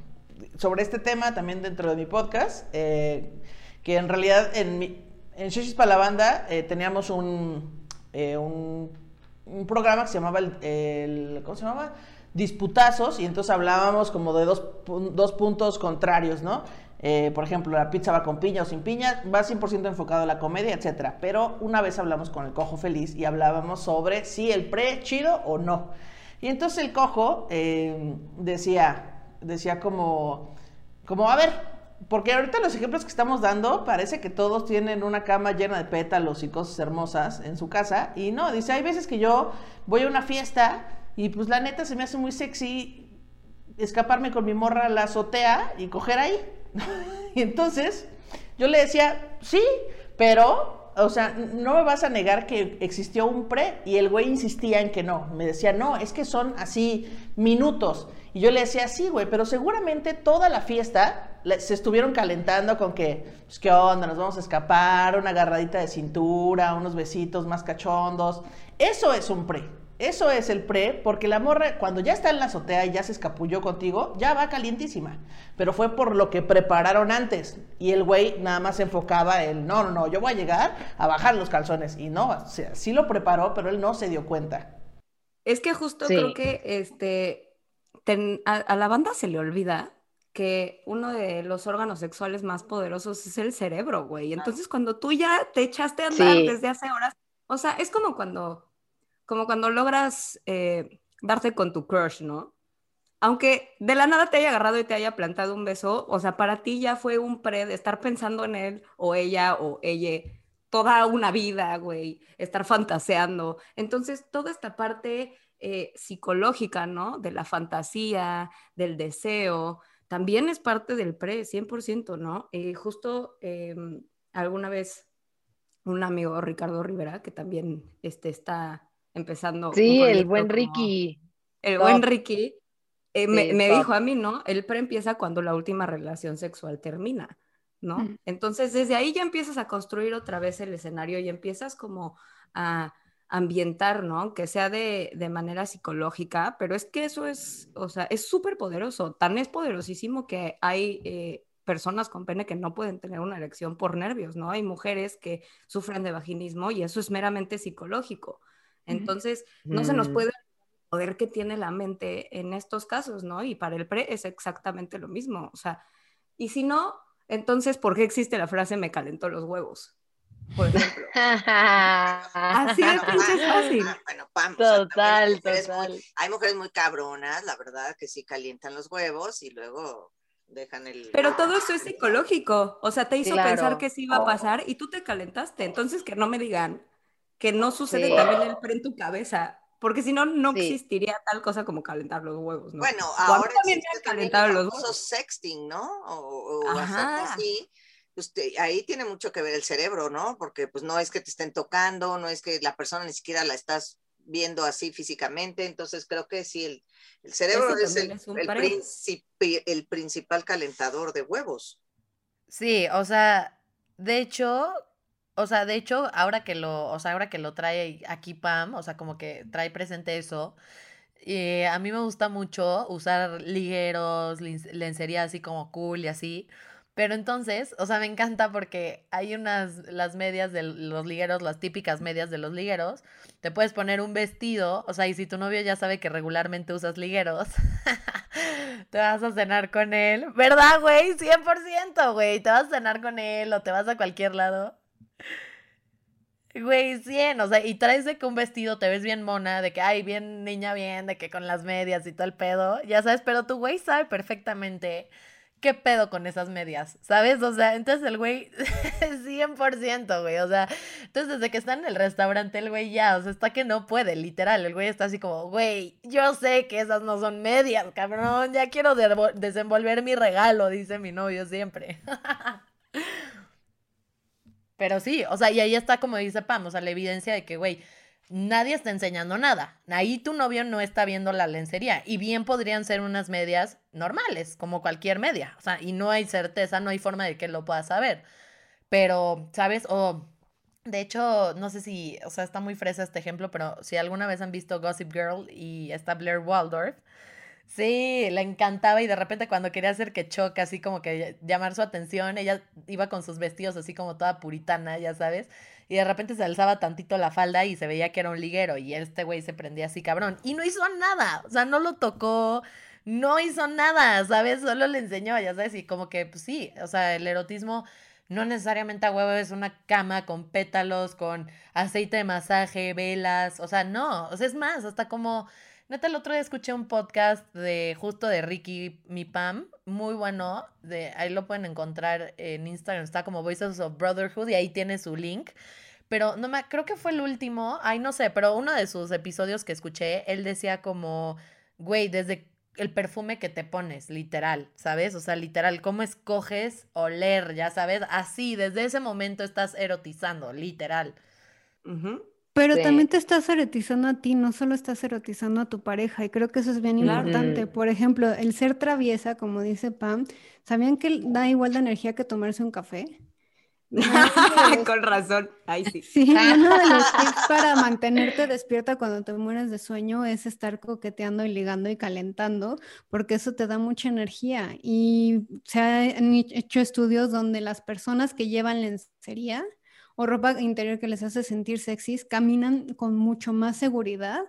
sobre este tema también dentro de mi podcast, eh, que en realidad en, mi, en Shishis para la banda teníamos un, un, programa que se llamaba el, ¿cómo se llamaba? Disputazos, y entonces hablábamos como de dos, dos puntos contrarios, ¿no? Eh, por ejemplo, la pizza va con piña o sin piña, va 100% enfocado a la comedia, etcétera. Pero una vez hablamos con el cojo feliz y hablábamos sobre si el pre chido o no. Y entonces el cojo eh, decía, decía como, como, a ver, porque ahorita los ejemplos que estamos dando parece que todos tienen una cama llena de pétalos y cosas hermosas en su casa. Y no, dice, hay veces que yo voy a una fiesta y pues la neta se me hace muy sexy escaparme con mi morra a la azotea y coger ahí. y entonces yo le decía, sí, pero, o sea, no me vas a negar que existió un pre y el güey insistía en que no. Me decía, no, es que son así minutos. Y yo le decía, sí, güey, pero seguramente toda la fiesta se estuvieron calentando con que, pues, ¿qué onda? Nos vamos a escapar, una agarradita de cintura, unos besitos más cachondos. Eso es un pre. Eso es el pre, porque la morra, cuando ya está en la azotea y ya se escapulló contigo, ya va calientísima. Pero fue por lo que prepararon antes. Y el güey nada más se enfocaba en, no, no, no, yo voy a llegar a bajar los calzones. Y no, o sea, sí lo preparó, pero él no se dio cuenta. Es que justo creo que este, a, la banda se le olvida que uno de los órganos sexuales más poderosos es el cerebro, güey. Entonces, cuando tú ya te echaste a andar desde hace horas, o sea, es como cuando como cuando logras eh, darte con tu crush, ¿no? Aunque de la nada te haya agarrado y te haya plantado un beso, o sea, para ti ya fue un pre de estar pensando en él o ella o ella toda una vida, güey, estar fantaseando. Entonces, toda esta parte eh, psicológica, ¿no? De la fantasía, del deseo, también es parte del pre, 100%, ¿no? Eh, justo em, alguna vez un amigo, Ricardo Rivera, que también este, está empezando. Sí, el buen Ricky. El buen Ricky. Eh, me, dijo a mí, ¿no? El pre empieza cuando la última relación sexual termina, ¿no? Mm. Entonces, desde ahí ya empiezas a construir otra vez el escenario y empiezas como a, ambientar, ¿no? Que sea de, de manera psicológica, pero es que eso es, o sea, es súper poderoso, tan es poderosísimo que hay eh, personas con pene que no pueden tener una erección por nervios, ¿no? Hay mujeres que sufren de vaginismo y eso es meramente psicológico. Entonces, no se nos Mm. puede el poder que tiene la mente en estos casos, ¿no? Y para el pre es exactamente lo mismo, o sea, y si no, entonces, ¿por qué existe la frase me calentó los huevos? Por ejemplo. Así de Bueno, pinche Pam, fácil. ah, Bueno, sea, también hay Total, mujeres muy- total. hay mujeres muy cabronas, la verdad, que sí calientan los huevos y luego dejan el... Pero todo eso es psicológico, o sea, te hizo Claro. pensar que sí iba a pasar y tú te calentaste, entonces que no me digan que no sucede Sí. también el pre en tu cabeza, porque si no, no Sí. existiría tal cosa como calentar los huevos, ¿no? Bueno, O ahora también me han calentado los huevos. sexting, ¿no? O, o así. Usted, ahí tiene mucho que ver el cerebro, ¿no? Porque pues no es que te estén tocando, no es que la persona ni siquiera la estás viendo así físicamente, entonces creo que sí, el, el cerebro Ese es el, es principi- el principal calentador de huevos. Sí, o sea, de hecho, o sea, de hecho, ahora que lo, o sea, ahora que lo trae aquí Pam, o sea, como que trae presente eso, eh, a mí me gusta mucho usar ligueros, lencería así como cool y así. Pero entonces, o sea, me encanta porque hay unas, las medias de los ligueros, las típicas medias de los ligueros. Te puedes poner un vestido, o sea, y si tu novio ya sabe que regularmente usas ligueros, te vas a cenar con él. ¿Verdad, güey? 100%, güey. Te vas a cenar con él o te vas a cualquier lado. Güey, 100, o sea, y traes de que un vestido te ves bien mona, de que, ay, bien niña, bien, de que con las medias y todo el pedo, ya sabes, pero tu güey sabe perfectamente qué pedo con esas medias, ¿sabes? O sea, entonces el güey, 100%, güey, o sea, entonces desde que está en el restaurante, el güey ya, o sea, está que no puede, literal, el güey está así como, güey, yo sé que esas no son medias, cabrón, ya quiero desenvolver mi regalo, dice mi novio siempre. Pero sí, o sea, y ahí está como dice Pam, o sea, la evidencia de que, güey, nadie está enseñando nada. Ahí tu novio no está viendo la lencería. Y bien podrían ser unas medias normales, como cualquier media. O sea, y no hay certeza, no hay forma de que lo puedas saber. Pero, ¿sabes? O, de hecho, no sé si, o sea, está muy fresa este ejemplo, pero si alguna vez han visto Gossip Girl y está Blair Waldorf, Sí, le encantaba y de repente cuando quería hacer que choque, así como que llamar su atención, ella iba con sus vestidos así como toda puritana, ya sabes, y de repente se alzaba tantito la falda y se veía que era un liguero y este güey se prendía así cabrón y no hizo nada, o sea, no lo tocó, no hizo nada, ¿sabes? Solo le enseñó, ya sabes, y como que pues sí, o sea, el erotismo no necesariamente a huevo es una cama con pétalos, con aceite de masaje, velas, o sea, no, o sea, es más, hasta como Neta, el otro día escuché un podcast de justo de Ricky Mi Pam, muy bueno, de, ahí lo pueden encontrar en Instagram, está como Voices of Brotherhood y ahí tiene su link. Pero no me, creo que fue el último, ay no sé, pero uno de sus episodios que escuché, él decía como, güey, desde el perfume que te pones, literal, ¿sabes? O sea, literal, cómo escoges oler, ya sabes, así, desde ese momento estás erotizando, literal. Ujú. Pero Sí. también te estás erotizando a ti, no solo estás erotizando a tu pareja, y creo que eso es bien importante. Ujú. Por ejemplo, el ser traviesa, como dice Pam, ¿sabían que da igual de energía que tomarse un café? Con razón. Ay, sí. Sí, uno de los tips para mantenerte despierta cuando te mueres de sueño es estar coqueteando y ligando y calentando, porque eso te da mucha energía. Y se han hecho estudios donde las personas que llevan lencería o ropa interior que les hace sentir sexys caminan con mucho más seguridad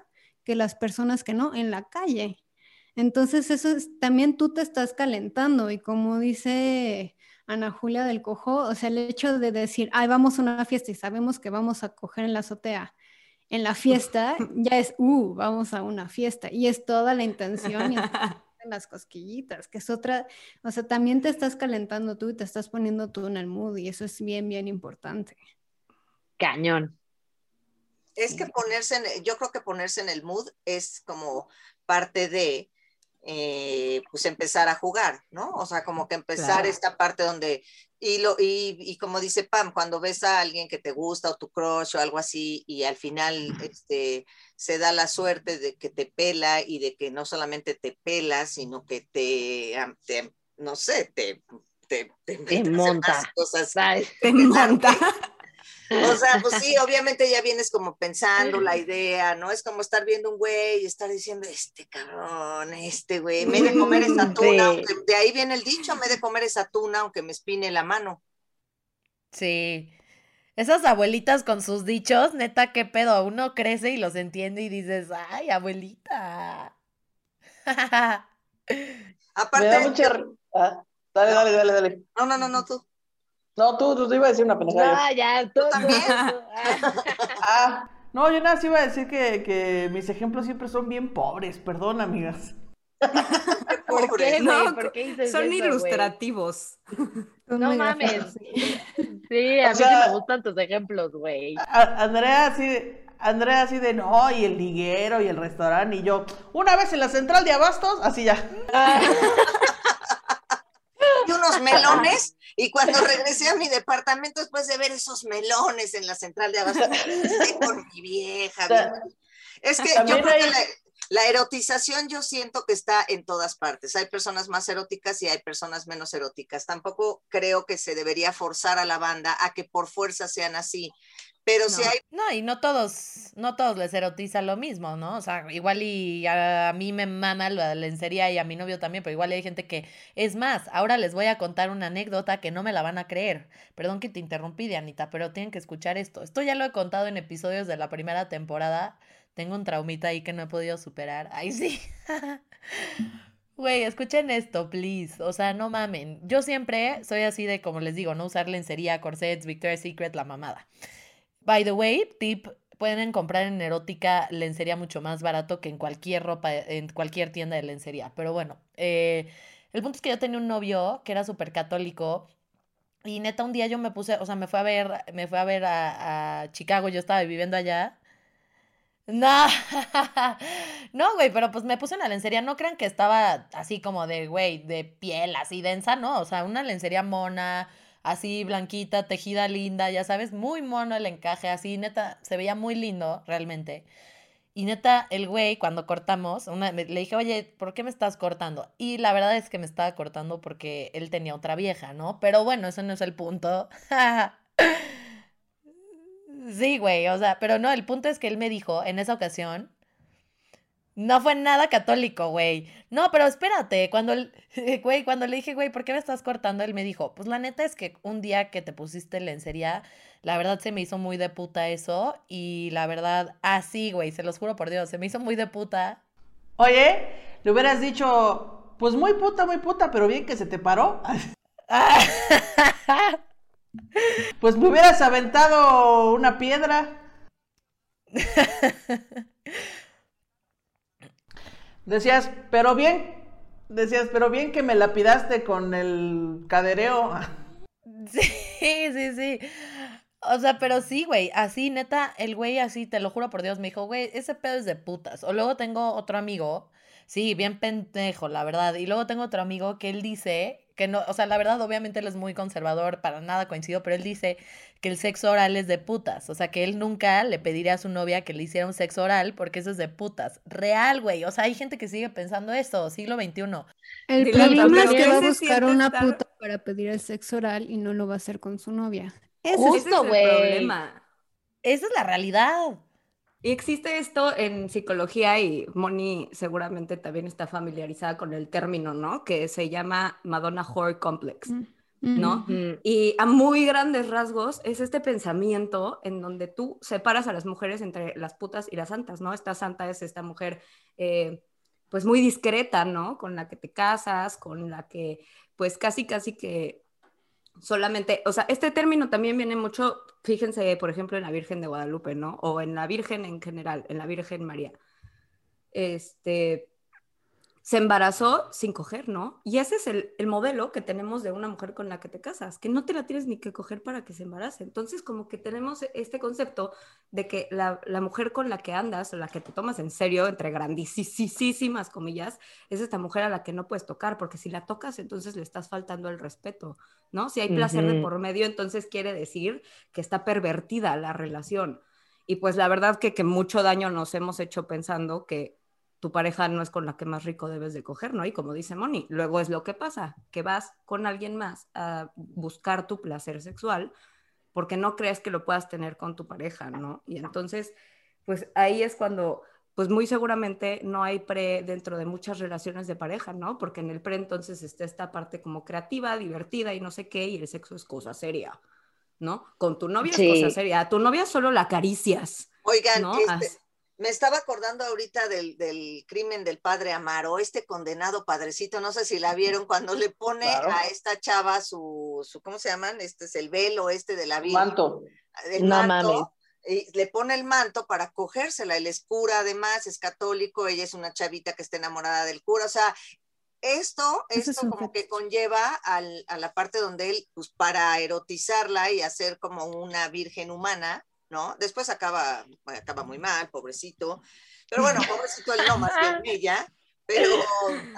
que las personas que no en la calle. Entonces, eso es, también tú te estás calentando y como dice Ana Julia del Cojo, o sea, el hecho de decir, ay, vamos a una fiesta y sabemos que vamos a coger en la azotea, en la fiesta ya es, uh, vamos a una fiesta y es toda la intención y en las cosquillitas, que es otra, o sea, también te estás calentando tú y te estás poniendo tú en el mood y eso es bien, bien importante. Cañón. Es que ponerse, en, yo creo que ponerse en el mood es como parte de, eh, pues empezar a jugar, ¿no? O sea, como que empezar Claro. esta parte donde, y, lo, y, y como dice Pam, cuando ves a alguien que te gusta o tu crush o algo así, y al final este, se da la suerte de que te pela y de que no solamente te pela, sino que te, no sé, te, te, te, Te hace monta. cosas. Te monta. O sea, pues sí, obviamente ya vienes como pensando la idea, ¿no? Es como estar viendo un güey y estar diciendo, este cabrón, este güey, me he de comer esa tuna, Sí. aunque- de ahí viene el dicho, me he de comer esa tuna aunque me espine la mano. Sí. Esas abuelitas con sus dichos, neta, qué pedo. Uno crece y los entiende y dices, ay, abuelita. Aparte, Me da mucha... r- Ah, dale, dale, dale, dale. no, no, no, no, tú. No, tú, tú te iba a decir una pendejada. No, ya, tú, también? Ah. Ah, no, yo nada más iba a decir que, que mis ejemplos siempre son bien pobres, perdón, amigas. ¿Por qué, No? ¿Por qué dices Son eso, ilustrativos. Son No mames. sí. Sí, a O mí sea- sí me gustan tus ejemplos, güey. Andrea así, de- Andrea así de no, y el liguero y el restaurante, y yo, una vez en la central de abastos, así ya. Y unos melones, y cuando regresé a mi departamento después de ver esos melones en la central de abasto, con mi vieja. bien. Es que yo creo que la, la erotización yo siento que está en todas partes. Hay personas más eróticas y hay personas menos eróticas. Tampoco creo que se debería forzar a la banda a que por fuerza sean así. Pero si No. hay No, y no todos, no todos les erotiza lo mismo, ¿no? O sea, igual y a, a mí me mama la lencería y a mi novio también, pero igual hay gente que, es más, ahora les voy a contar una anécdota que no me la van a creer. Perdón que te interrumpí, Dianita, pero tienen que escuchar esto. Esto ya lo he contado en episodios de la primera temporada. Tengo un traumita ahí que no he podido superar. Ay, sí. Güey, escuchen esto, please. O sea, no mamen. Yo siempre soy así de, como les digo, no usar lencería, corsets, Victoria's Secret, la mamada. By the way, tip, pueden comprar en Erótica lencería mucho más barato que en cualquier ropa, en cualquier tienda de lencería. Pero bueno, eh, el punto es que yo tenía un novio que era súper católico y neta un día yo me puse, o sea, me fue a ver, me fue a ver a, a Chicago, yo estaba viviendo allá. No, güey, pero pues me puse una lencería, no crean que estaba así como de, güey, de piel así densa, no, o sea, una lencería mona, así blanquita, tejida linda, ya sabes, muy mono el encaje, así, neta, se veía muy lindo, realmente. Y neta, el güey, cuando cortamos, una, le dije, oye, ¿por qué me estás cortando? Y la verdad es que me estaba cortando porque él tenía otra vieja, ¿no? Pero bueno, eso no es el punto. Sí, güey, o sea, pero no, el punto es que él me dijo en esa ocasión, no fue nada católico, güey. No, pero espérate, cuando, güey, cuando le dije, güey, ¿por qué me estás cortando? Él me dijo, pues la neta es que un día que te pusiste lencería, la verdad se me hizo muy de puta eso y la verdad, así, güey, se los juro por Dios, se me hizo muy de puta. Oye, le hubieras dicho, pues muy puta, muy puta, pero bien que se te paró. Pues me hubieras aventado una piedra. Decías, pero bien, decías, pero bien que me lapidaste con el cadereo. Sí, sí, sí. O sea, pero sí, güey, así, neta, el güey así, te lo juro por Dios, me dijo, güey, ese pedo es de putas. O luego tengo otro amigo, sí, bien pendejo, la verdad. Y luego tengo otro amigo que él dice que no, o sea, la verdad, obviamente él es muy conservador, para nada coincido, pero él dice que el sexo oral es de putas. O sea, que él nunca le pediría a su novia que le hiciera un sexo oral porque eso es de putas. Real, güey. O sea, hay gente que sigue pensando eso, siglo XXI. El problema es que va a buscar una estar- puta para pedir el sexo oral y no lo va a hacer con su novia. Justo, es el problema. Esa es la realidad. Y existe esto en psicología y Moni seguramente también está familiarizada con el término, ¿no? Que se llama Madonna Whore Complex, Mm. ¿no? Mm, Y a muy grandes rasgos es este pensamiento en donde tú separas a las mujeres entre las putas y las santas, ¿no? Esta santa es esta mujer, eh, pues muy discreta, ¿no? Con la que te casas, con la que, pues casi, casi que solamente, o sea, este término también viene mucho, fíjense, por ejemplo, en la Virgen de Guadalupe, ¿no? O en la Virgen en general, en la Virgen María. Este, se embarazó sin coger, ¿no? Y ese es el, el modelo que tenemos de una mujer con la que te casas, que no te la tienes ni que coger para que se embarace. Entonces, como que tenemos este concepto de que la, la mujer con la que andas, o la que te tomas en serio, entre grandísimas comillas, es esta mujer a la que no puedes tocar, porque si la tocas, entonces le estás faltando el respeto, ¿no? Si hay placer de por medio, entonces quiere decir que está pervertida la relación. Y pues la verdad que, que mucho daño nos hemos hecho pensando que tu pareja no es con la que más rico debes de coger, ¿no? Y como dice Moni, luego es lo que pasa, que vas con alguien más a buscar tu placer sexual, porque no crees que lo puedas tener con tu pareja, ¿no? Y entonces, pues ahí es cuando, pues muy seguramente no hay pre dentro de muchas relaciones de pareja, ¿no? Porque en el pre entonces está esta parte como creativa, divertida y no sé qué, y el sexo es cosa seria, ¿no? Con tu novia Sí. es cosa seria, a tu novia solo la acaricias, Oigan, ¿no? este, me estaba acordando ahorita del, del crimen del padre Amaro, este condenado padrecito, no sé si la vieron, cuando le pone Claro. a esta chava su, su, ¿cómo se llaman? Este es el velo este de la Virgen. Manto. el No manto, mames. y le pone el manto para cogérsela. Él es cura, además, es católico, ella es una chavita que está enamorada del cura. O sea, esto, es esto como que conlleva al- a la parte donde él, pues para erotizarla y hacer como una virgen humana, ¿no? Después acaba, acaba muy mal, pobrecito. Pero bueno, pobrecito él no, más bien ella. Pero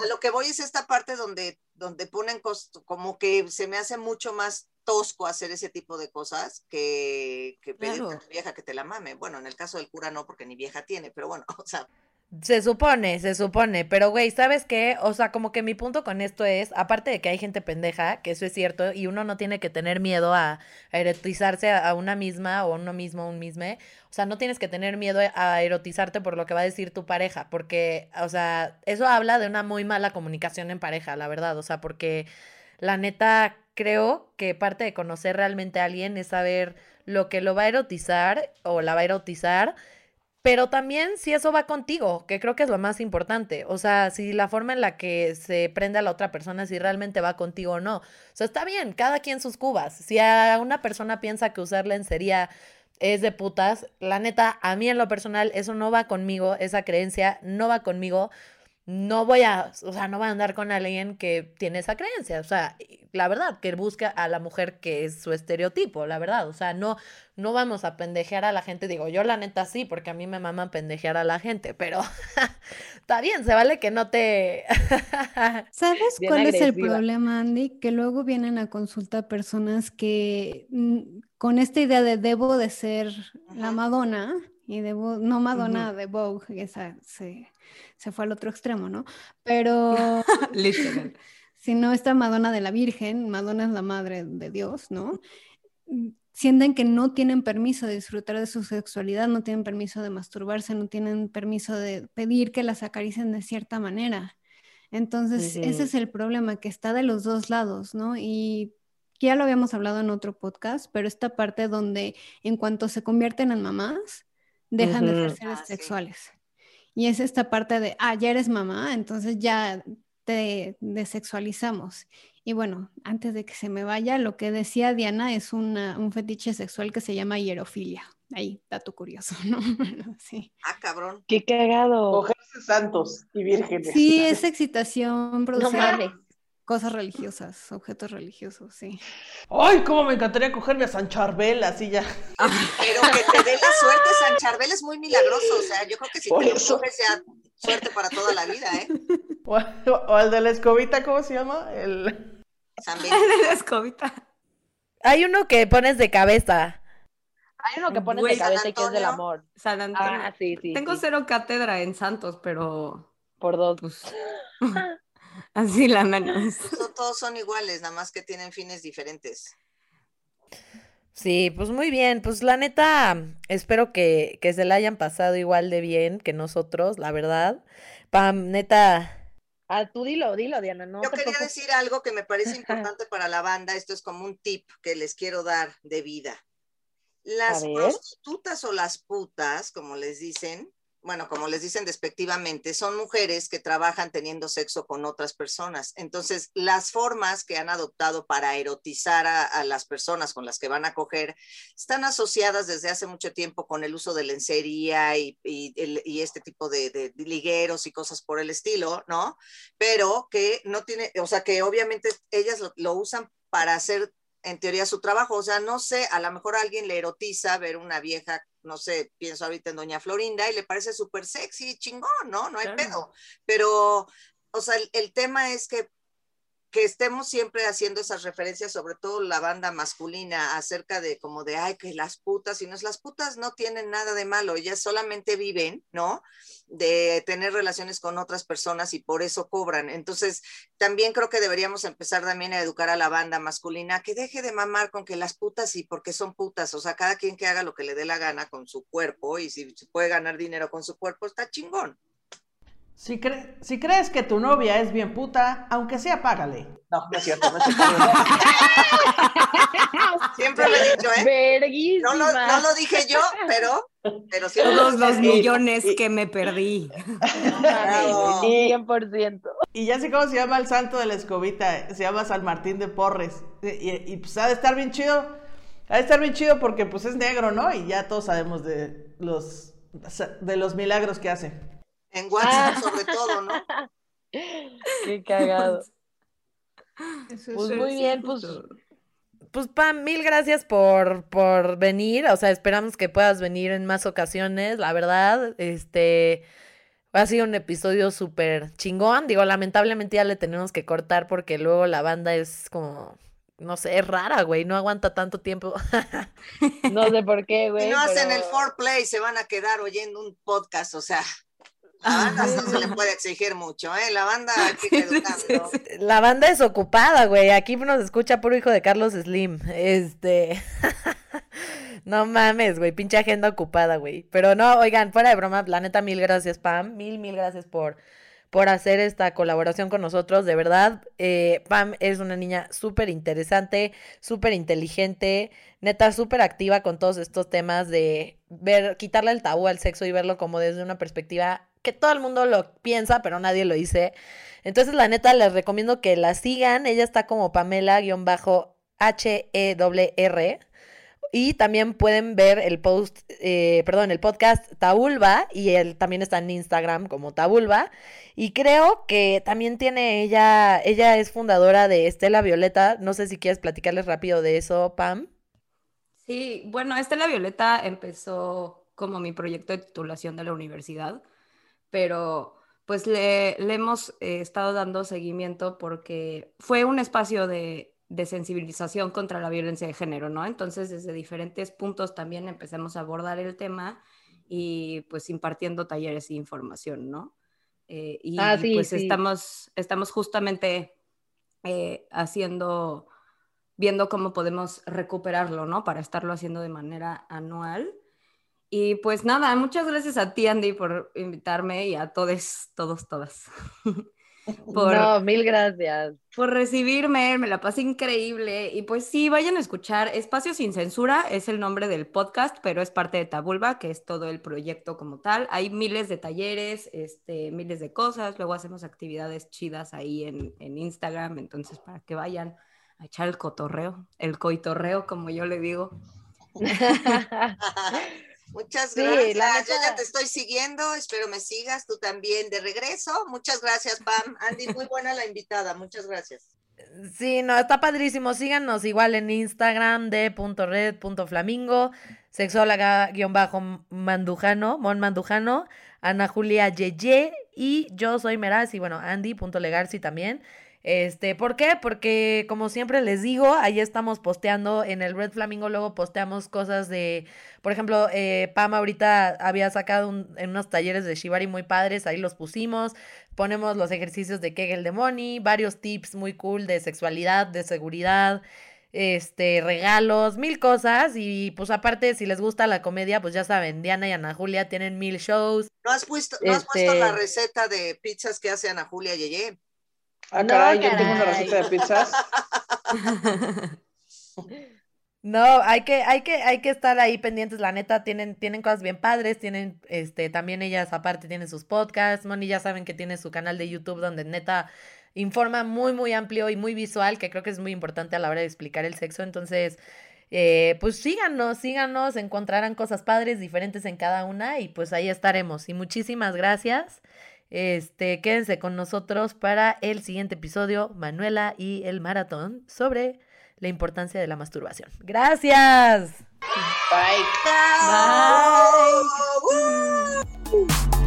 a lo que voy es esta parte donde, donde ponen cos- como que se me hace mucho más tosco hacer ese tipo de cosas que, que pedirle a tu vieja que te la mame. Bueno, en el caso del cura no, porque ni vieja tiene, pero bueno, o sea, Se supone, se supone, pero güey, ¿sabes qué? O sea, como que mi punto con esto es, aparte de que hay gente pendeja, que eso es cierto, y uno no tiene que tener miedo a, erotizarse a, a una misma o a uno mismo, un misme, o sea, no tienes que tener miedo a erotizarte por lo que va a decir tu pareja, porque, o sea, eso habla de una muy mala comunicación en pareja, la verdad, o sea, porque la neta creo que parte de conocer realmente a alguien es saber lo que lo va a erotizar o la va a erotizar pero también si eso va contigo, que creo que es lo más importante. O sea, si la forma en la que se prende a la otra persona, si realmente va contigo o no. O sea, está bien, cada quien sus cubas. Si a una persona piensa que usar lencería es de putas, la neta, a mí en lo personal, eso no va conmigo, esa creencia no va conmigo. No voy a, o sea, no voy a andar con alguien que tiene esa creencia. O sea, la verdad, que busca a la mujer que es su estereotipo, la verdad. O sea, no, no vamos a pendejear a la gente. Digo, yo la neta sí, porque a mí me mama pendejear a la gente, pero está bien, se vale que no te... ¿Sabes cuál es el problema, Andy? Que luego vienen a consulta personas que mm, con esta idea de debo de ser la. Madonna y debo, no Madonna de Vogue, esa se, se fue al otro extremo, ¿no? Pero literal. sino esta Madonna de la Virgen, Madonna es la madre de Dios, ¿no? Sienten que no tienen permiso de disfrutar de su sexualidad, no tienen permiso de masturbarse, no tienen permiso de pedir que las acaricien de cierta manera. Entonces, ese es el problema, que está de los dos lados, ¿no? Y ya lo habíamos hablado en otro podcast, pero esta parte donde en cuanto se convierten en mamás, dejan de ser seres Ah, sí. Y es esta parte de, ah, ya eres mamá, entonces ya te desexualizamos. Y bueno, antes de que se me vaya, lo que decía Diana es una- un fetiche sexual que se llama hierofilia. Ahí, dato curioso, ¿no? Sí. ah, cabrón. Qué cagado. Cogerse santos y vírgenes. Sí, es excitación, No producir mames. Cosas religiosas, objetos religiosos, sí. Ay, cómo me encantaría cogerme a San Charbel, así ya. Pero que te dé la suerte, San Charbel es muy milagroso. O sea, yo creo que si Por te lo eso. coges ya suerte para toda la vida, ¿eh? O, o el de la escobita, ¿cómo se llama? El... San de Benito. la escobita. Hay uno que pones de cabeza. Hay uno que pones Güey, de cabeza y que es del amor. San Antonio. Ah, sí, sí. Tengo sí. cero cátedra en Santos, pero Por dos. pues así la menos. So- todos son iguales, nada más que tienen fines diferentes. Sí, pues muy bien. Pues la neta, espero que, que se la hayan pasado igual de bien que nosotros, la verdad. Pam, neta, Ah, tú dilo, dilo, Diana. No Yo quería preocupes. decir algo que me parece importante para la banda. Esto es como un tip que les quiero dar de vida. Las prostitutas o las putas, como les dicen, bueno, como les dicen despectivamente, son mujeres que trabajan teniendo sexo con otras personas. Entonces, las formas que han adoptado para erotizar a, las personas con las que van a coger están asociadas desde hace mucho tiempo con el uso de lencería y, este tipo de, ligueros y cosas por el estilo, ¿no? Pero que no tiene, o sea, que obviamente ellas lo, usan para hacer en teoría su trabajo. O sea, no sé, a lo mejor alguien le erotiza ver una vieja, no sé, pienso ahorita en Doña Florinda y le parece súper sexy, chingón, ¿no? No hay Claro. pedo. Pero, o sea, el, el tema es que que estemos siempre haciendo esas referencias, sobre todo la banda masculina, acerca de como de, ay, que las putas, y no las putas no tienen nada de malo, ellas solamente viven, ¿no? De tener relaciones con otras personas y por eso cobran. Entonces, también creo que deberíamos empezar también a educar a la banda masculina que deje de mamar con que las putas y porque son putas, o sea, cada quien que haga lo que le dé la gana con su cuerpo y si puede ganar dinero con su cuerpo, está chingón. Si, cre- si crees que tu novia es bien puta, aunque sea, págale. No, no es cierto, no es cierto. Siempre lo he dicho, ¿eh? Verguísima. No lo, no lo dije yo, pero, pero siempre lo Todos los dije. millones que me perdí. Bravo. 100%. Y ya sé cómo se llama el santo de la escobita, se llama San Martín de Porres. Y, y- y, pues ha de estar bien chido, ha de estar bien chido porque pues es negro, ¿no? Y ya todos sabemos de los, de los milagros que hace. En WhatsApp sobre todo, ¿no? Qué cagado. Eso Pues es muy bien, pues. Pues Pam, mil gracias por, por venir. O sea, esperamos que puedas venir en más ocasiones, la verdad. Este ha sido un episodio súper chingón. Digo, lamentablemente ya le tenemos que cortar porque luego la banda es como, no sé, es rara, güey. No aguanta tanto tiempo. no sé por qué, güey. Si no hacen el foreplay, se van a quedar oyendo un podcast, o sea, la banda no se le puede exigir mucho, ¿eh? La banda educando. La banda es ocupada, güey. Aquí nos escucha puro hijo de Carlos Slim. Este. no mames, güey. Pinche agenda ocupada, güey. Pero no, oigan, fuera de broma, la neta, mil gracias, Pam. Mil, mil gracias por, por hacer esta colaboración con nosotros. De verdad, eh, Pam es una niña súper interesante, súper inteligente, neta, súper activa con todos estos temas de ver, quitarle el tabú al sexo y verlo como desde una perspectiva que todo el mundo lo piensa, pero nadie lo dice. Entonces, la neta, les recomiendo que la sigan. Ella está como Pamela-H-E-R. Y también pueden ver el post, eh, perdón, el podcast Tabulba. Y él también está en Instagram como Tabulba. Y creo que también tiene ella, ella es fundadora de Estela Violeta. No sé si quieres platicarles rápido de eso, Pam. Sí, bueno, Estela Violeta empezó como mi proyecto de titulación de la universidad, pero pues le, le hemos eh, estado dando seguimiento porque fue un espacio de, de sensibilización contra la violencia de género, ¿no? Entonces, desde diferentes puntos también empezamos a abordar el tema y pues impartiendo talleres e información, ¿no? Eh, y Ah, sí, pues sí. estamos, estamos justamente eh, haciendo, viendo cómo podemos recuperarlo, ¿no? Para estarlo haciendo de manera anual. Y pues nada, muchas gracias a ti, Andy, por invitarme y a todos, todos, todas. por, No, mil gracias. por recibirme, me la pasé increíble. Y pues sí, vayan a escuchar Espacio Sin Censura, es el nombre del podcast, pero es parte de Tabulba, que es todo el proyecto como tal. Hay miles de talleres, este, miles de cosas, luego hacemos actividades chidas ahí en, en Instagram, entonces para que vayan a echar el cotorreo, el coitorreo, como yo le digo. Muchas Sí, gracias. la Yo ya te estoy siguiendo, espero me sigas, tú también de regreso. Muchas gracias, Pam. Andy, muy buena la invitada, muchas gracias. Sí, no, está padrísimo. Síganos igual en Instagram de punto red punto flamingo, sexóloga-mandujano, Mon Mandujano, Ana Julia Yeye y yo soy Meraz y bueno, Andy.legarsi también. Este, ¿por qué? Porque como siempre les digo, ahí estamos posteando en el Red Flamingo, luego posteamos cosas de, por ejemplo, eh, Pam ahorita había sacado un- en unos talleres de Shibari muy padres, ahí los pusimos, ponemos los ejercicios de Kegel de Money, varios tips muy cool de sexualidad, de seguridad, este, regalos, mil cosas y pues aparte si les gusta la comedia, pues ya saben, Diana y Ana Julia tienen mil shows. ¿No has, puesto, ¿no has puesto Este- la receta de pizzas que hace Ana Julia Yeye? Ah, No, caray, yo tengo una receta de pizzas. No, hay que, hay que, hay que estar ahí pendientes, la neta, tienen, tienen cosas bien padres, tienen, este, también ellas aparte tienen sus podcasts, Moni ya saben que tiene su canal de YouTube donde neta informa muy, muy amplio y muy visual, que creo que es muy importante a la hora de explicar el sexo, entonces, eh, pues síganos, síganos, encontrarán cosas padres, diferentes en cada una, y pues ahí estaremos, y muchísimas gracias, este, quédense con nosotros para el siguiente episodio, Manuela y el maratón, sobre la importancia de la masturbación. Gracias. Bye. ¡Chao! ¡Woo!